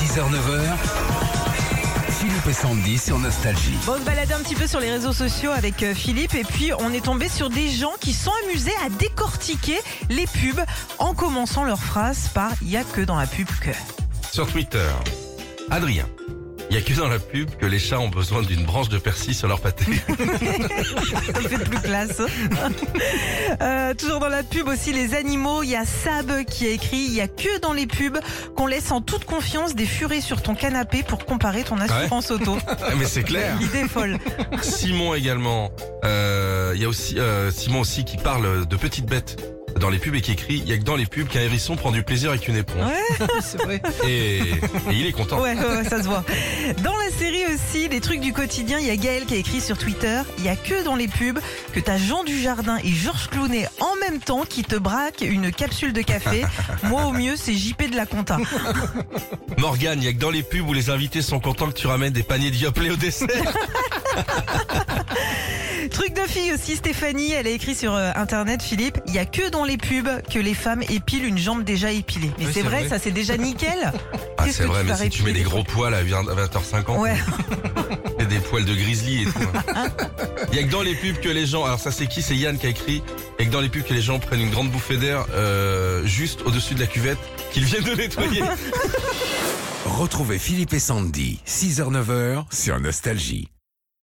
6h-9h, Philippe et Sandy sur Nostalgie. Bon, on se balade un petit peu sur les réseaux sociaux avec euh, Philippe et puis on est tombé sur des gens qui sont amusés à décortiquer les pubs en commençant leur phrase par « il y a que dans la pub que Sur Twitter, Adrien. Il n'y a que dans la pub que les chats ont besoin d'une branche de persil sur leur pâté. ». Ça fait plus classe. Euh, toujours dans la pub aussi les animaux, il y a Sab qui a écrit « il y a que dans les pubs qu'on laisse en toute confiance des furets sur ton canapé pour comparer ton assurance auto Mais c'est clair. ». Idée folle. Simon également. Euh, Il y a aussi euh, Simon aussi qui parle de petites bêtes dans les pubs et qui écrit il y a que dans les pubs qu'un hérisson prend du plaisir avec une éponge. Ouais, c'est vrai. Et, et il est content. Ouais, ouais, ouais, ça se voit. Dans la série aussi, les trucs du quotidien, il y a Gaël qui a écrit sur Twitter il y a que dans les pubs que t'as Jean Dujardin et Georges Clounet en même temps qui te braquent une capsule de café. Moi, au mieux, c'est JP de la compta. Morgane, il y a que dans les pubs où les invités sont contents que tu ramènes des paniers d'Yoplait au dessert. Truc de fille aussi, Stéphanie, elle a écrit sur euh, internet, Philippe, il y a que dans les pubs que les femmes épilent une jambe déjà épilée. Mais Oui, c'est c'est vrai, vrai. ça c'est déjà nickel. Ah, Qu'est-ce c'est que vrai, tu mais vas si tu mets répiler des gros poils à 20h50, Ouais. et des poils de grizzly et tout. hein. Il y a que dans les pubs que les gens. Alors ça c'est qui? C'est Yann qui a écrit. Il y a que dans les pubs que les gens prennent une grande bouffée d'air euh, juste au-dessus de la cuvette qu'ils viennent de nettoyer. Retrouvez Philippe et Sandy, 6h-9h sur Nostalgie.